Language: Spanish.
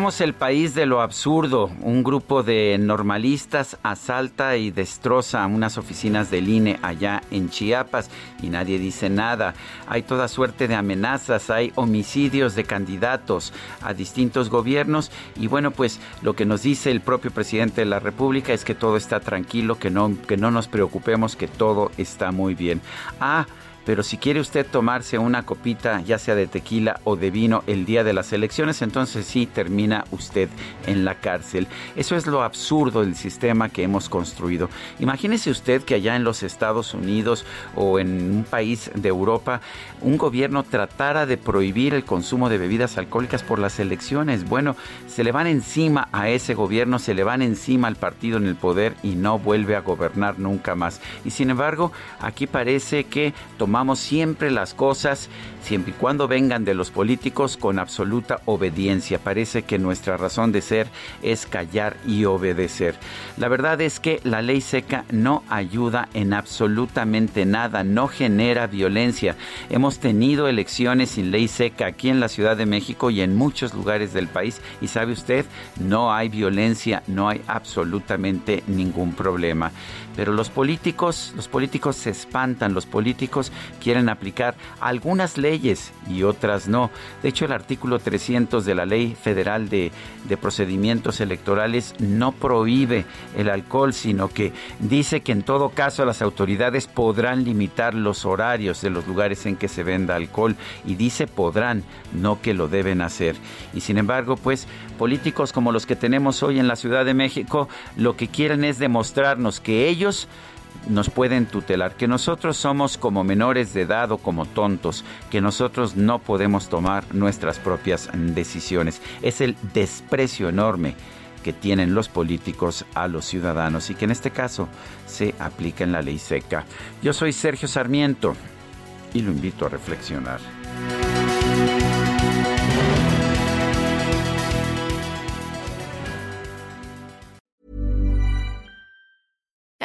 El país de lo absurdo. Un grupo de normalistas asalta y destroza unas oficinas del INE allá en Chiapas y nadie dice nada. Hay toda suerte de amenazas, hay homicidios de candidatos a distintos gobiernos y bueno, pues lo que nos dice el propio presidente de la República es que todo está tranquilo, que no, que no nos preocupemos, que todo está muy bien. Ah, pero si quiere usted tomarse una copita, ya sea de tequila o de vino, el día de las elecciones, entonces sí termina usted en la cárcel. Eso es lo absurdo del sistema que hemos construido. Imagínese usted que allá en los Estados Unidos o en un país de Europa, un gobierno tratara de prohibir el consumo de bebidas alcohólicas por las elecciones. Bueno, se le van encima a ese gobierno, se le van encima al partido en el poder y no vuelve a gobernar nunca más. Y sin embargo, aquí parece que tomamos siempre las cosas, siempre y cuando vengan de los políticos, con absoluta obediencia. Parece que nuestra razón de ser es callar y obedecer. La verdad es que la ley seca no ayuda en absolutamente nada, no genera violencia. Hemos tenido elecciones sin ley seca aquí en la Ciudad de México y en muchos lugares del país y sabe usted, no hay violencia, no hay absolutamente ningún problema. Pero los políticos, los políticos se espantan, los políticos quieren aplicar algunas leyes y otras no. De hecho, el artículo 300 de la Ley Federal de, de Procedimientos Electorales no prohíbe el alcohol, sino que dice que en todo caso las autoridades podrán limitar los horarios de los lugares en que se venda alcohol y dice podrán, no que lo deben hacer. Y sin embargo, pues políticos como los que tenemos hoy en la Ciudad de México lo que quieren es demostrarnos que ellos nos pueden tutelar, que nosotros somos como menores de edad o como tontos, que nosotros no podemos tomar nuestras propias decisiones. Es el desprecio enorme que tienen los políticos a los ciudadanos y que en este caso se aplica en la ley seca. Yo soy Sergio Sarmiento y lo invito a reflexionar.